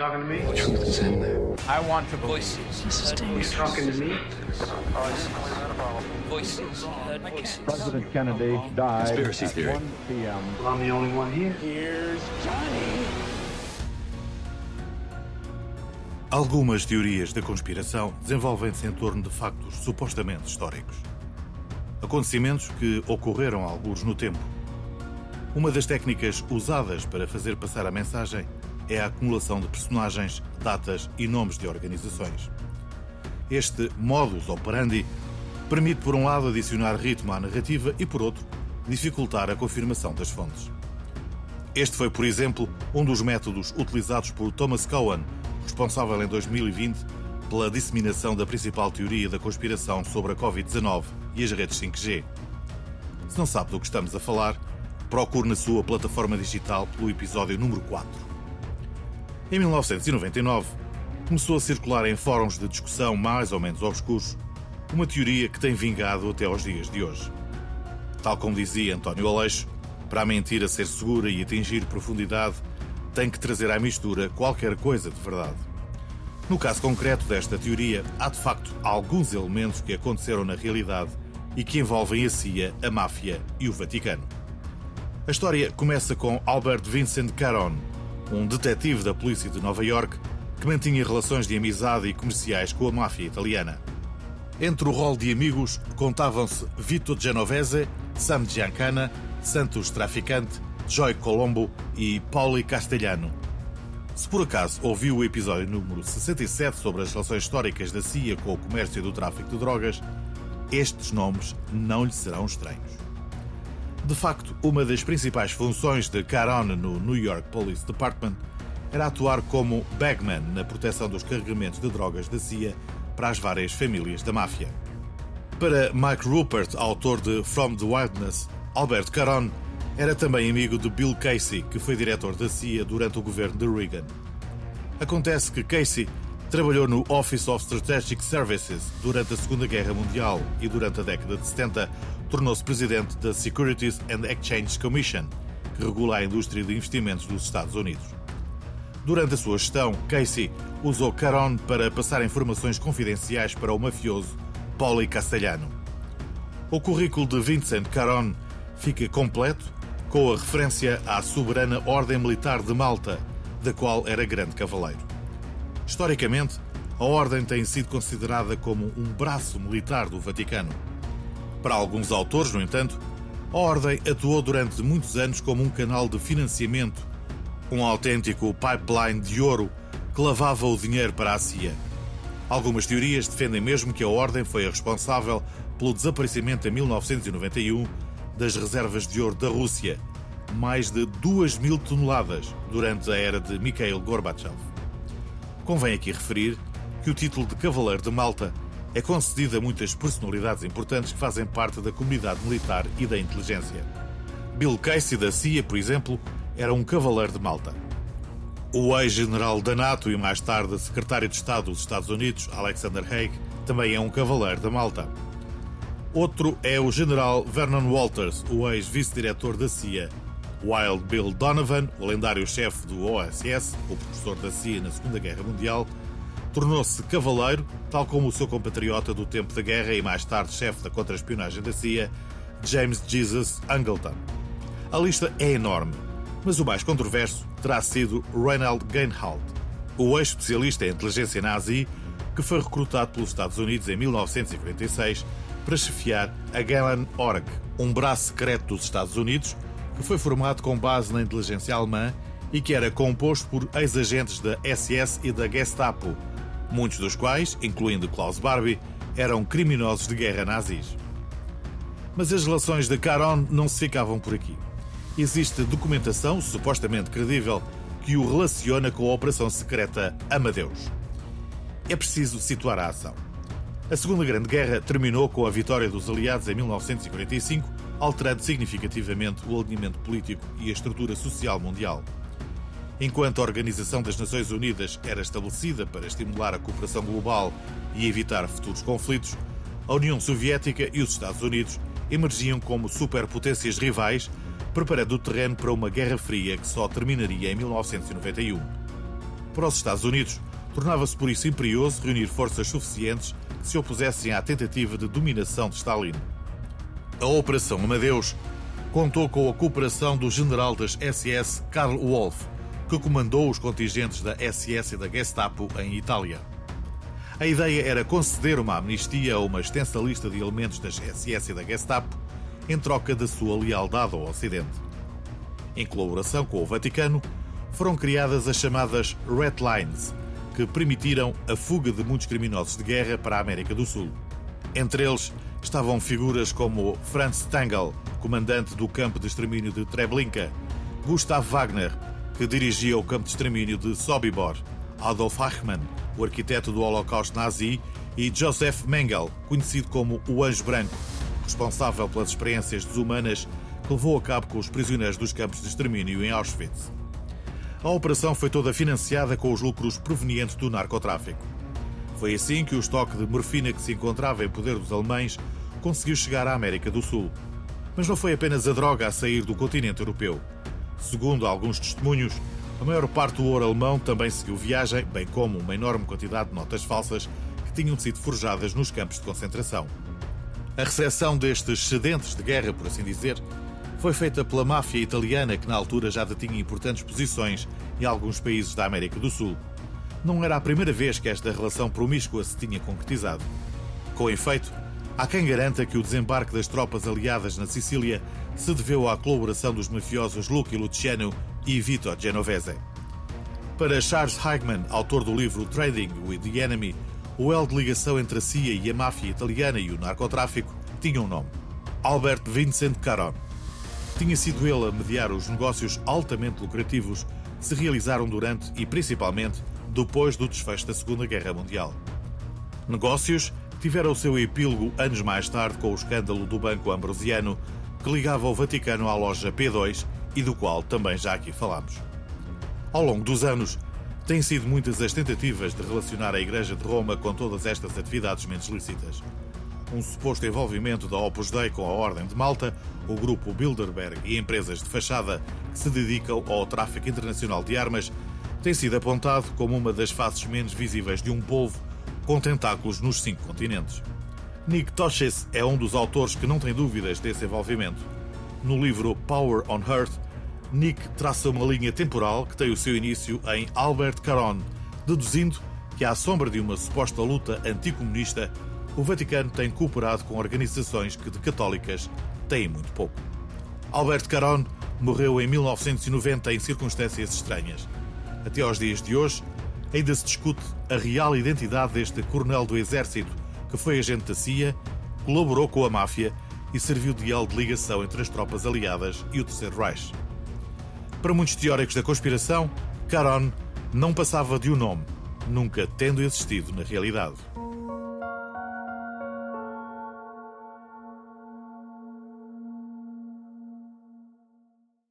talking to me? The truth is in there. I want to voices. You talking to me? Voices. Heard voices. President Kennedy died Conspiracy at theory. 1 p.m. Well, I'm the only one here. Here's Johnny. Algumas teorias da conspiração desenvolvem-se em torno de factos supostamente históricos. Acontecimentos que ocorreram alguns no tempo. Uma das técnicas usadas para fazer passar a mensagem é a acumulação de personagens, datas e nomes de organizações. Este modus operandi permite, por um lado, adicionar ritmo à narrativa e, por outro, dificultar a confirmação das fontes. Este foi, por exemplo, um dos métodos utilizados por Thomas Cohen, responsável em 2020 pela disseminação da principal teoria da conspiração sobre a Covid-19 e as redes 5G. Se não sabe do que estamos a falar, procure na sua plataforma digital pelo episódio número 4. Em 1999, começou a circular em fóruns de discussão mais ou menos obscuros uma teoria que tem vingado até aos dias de hoje. Tal como dizia António Aleixo, para a mentira ser segura e atingir profundidade, tem que trazer à mistura qualquer coisa de verdade. No caso concreto desta teoria, há de facto alguns elementos que aconteceram na realidade e que envolvem a CIA, a máfia e o Vaticano. A história começa com Albert Vincent Caron, um detetive da polícia de Nova York que mantinha relações de amizade e comerciais com a máfia italiana. Entre o rol de amigos contavam-se Vito Genovese, Sam Giancana, Santos Traficante, Joy Colombo e Pauli Castellano. Se por acaso ouviu o episódio número 67 sobre as relações históricas da CIA com o comércio e do tráfico de drogas, estes nomes não lhe serão estranhos. De facto, uma das principais funções de Caron no New York Police Department era atuar como bagman na proteção dos carregamentos de drogas da CIA para as várias famílias da máfia. Para Mike Rupert, autor de From the Wilderness, Albert Caron era também amigo de Bill Casey, que foi diretor da CIA durante o governo de Reagan. Acontece que Casey trabalhou no Office of Strategic Services durante a Segunda Guerra Mundial e durante a década de 70 tornou-se presidente da Securities and Exchange Commission, que regula a indústria de investimentos dos Estados Unidos. Durante a sua gestão, Casey usou Caron para passar informações confidenciais para o mafioso Pauli Castellano. O currículo de Vincent Caron fica completo com a referência à soberana Ordem Militar de Malta, da qual era grande cavaleiro. Historicamente, a Ordem tem sido considerada como um braço militar do Vaticano. Para alguns autores, no entanto, a Ordem atuou durante muitos anos como um canal de financiamento, um autêntico pipeline de ouro que lavava o dinheiro para a CIA. Algumas teorias defendem mesmo que a Ordem foi a responsável pelo desaparecimento em 1991 das reservas de ouro da Rússia, mais de 2 mil toneladas durante a era de Mikhail Gorbachev. Convém aqui referir que o título de Cavaleiro de Malta é concedido a muitas personalidades importantes que fazem parte da comunidade militar e da inteligência. Bill Casey da CIA, por exemplo, era um Cavaleiro de Malta. O ex-general da NATO e mais tarde secretário de Estado dos Estados Unidos, Alexander Haig, também é um Cavaleiro da Malta. Outro é o general Vernon Walters, o ex-vice-diretor da CIA. Wild Bill Donovan, o lendário chefe do OSS, o professor da CIA na Segunda Guerra Mundial, tornou-se cavaleiro, tal como o seu compatriota do tempo da guerra e mais tarde chefe da contra-espionagem da CIA, James Jesus Angleton. A lista é enorme, mas o mais controverso terá sido Reinald Geinhalt, o ex-especialista em inteligência nazi que foi recrutado pelos Estados Unidos em 1946 para chefiar a Gehlen Org, um braço secreto dos Estados Unidos que foi formado com base na inteligência alemã e que era composto por ex-agentes da SS e da Gestapo, muitos dos quais, incluindo Klaus Barbie, eram criminosos de guerra nazis. Mas as relações de Caron não se ficavam por aqui. Existe documentação supostamente credível que o relaciona com a operação secreta Amadeus. É preciso situar a ação. A Segunda Grande Guerra terminou com a vitória dos aliados em 1945, alterando significativamente o alinhamento político e a estrutura social mundial. Enquanto a Organização das Nações Unidas era estabelecida para estimular a cooperação global e evitar futuros conflitos, a União Soviética e os Estados Unidos emergiam como superpotências rivais, preparando o terreno para uma Guerra Fria que só terminaria em 1991. Para os Estados Unidos, tornava-se por isso imperioso reunir forças suficientes que se opusessem à tentativa de dominação de Stalin. A Operação Amadeus contou com a cooperação do general das SS Karl Wolff, que comandou os contingentes da SS e da Gestapo em Itália. A ideia era conceder uma amnistia a uma extensa lista de elementos das SS e da Gestapo em troca da sua lealdade ao Ocidente. Em colaboração com o Vaticano, foram criadas as chamadas Red Lines, que permitiram a fuga de muitos criminosos de guerra para a América do Sul. Entre eles estavam figuras como Franz Stangl, comandante do campo de extermínio de Treblinka, Gustav Wagner, que dirigia o campo de extermínio de Sobibor, Adolf Eichmann, o arquiteto do Holocausto nazi, e Joseph Mengele, conhecido como o Anjo Branco, responsável pelas experiências desumanas que levou a cabo com os prisioneiros dos campos de extermínio em Auschwitz. A operação foi toda financiada com os lucros provenientes do narcotráfico. Foi assim que o estoque de morfina que se encontrava em poder dos alemães conseguiu chegar à América do Sul. Mas não foi apenas a droga a sair do continente europeu. Segundo alguns testemunhos, a maior parte do ouro alemão também seguiu viagem, bem como uma enorme quantidade de notas falsas que tinham sido forjadas nos campos de concentração. A recepção destes excedentes de guerra, por assim dizer, foi feita pela máfia italiana que na altura já detinha importantes posições em alguns países da América do Sul. Não era a primeira vez que esta relação promíscua se tinha concretizado. Com efeito, há quem garanta que o desembarque das tropas aliadas na Sicília se deveu à colaboração dos mafiosos Lucky Luciano e Vito Genovese. Para Charles Heigman, autor do livro Trading with the Enemy, o elo de ligação entre a CIA e a máfia italiana e o narcotráfico tinha um nome: Albert Vincent Caron tinha sido ele a mediar os negócios altamente lucrativos que se realizaram durante e principalmente depois do desfecho da Segunda Guerra Mundial. Negócios tiveram o seu epílogo anos mais tarde com o escândalo do Banco Ambrosiano, que ligava o Vaticano à loja P2 e do qual também já aqui falamos. Ao longo dos anos, têm sido muitas as tentativas de relacionar a Igreja de Roma com todas estas atividades menos lícitas um suposto envolvimento da Opus Dei com a Ordem de Malta, o grupo Bilderberg e empresas de fachada que se dedicam ao tráfico internacional de armas, tem sido apontado como uma das faces menos visíveis de um povo com tentáculos nos cinco continentes. Nick Tosches é um dos autores que não tem dúvidas desse envolvimento. No livro Power on Earth, Nick traça uma linha temporal que tem o seu início em Albert Caron, deduzindo que, à sombra de uma suposta luta anticomunista, o Vaticano tem cooperado com organizações que de católicas têm muito pouco. Alberto Caron morreu em 1990 em circunstâncias estranhas. Até aos dias de hoje, ainda se discute a real identidade deste coronel do Exército, que foi agente da CIA, colaborou com a máfia e serviu de elo de ligação entre as tropas aliadas e o Terceiro Reich. Para muitos teóricos da conspiração, Caron não passava de um nome, nunca tendo existido na realidade.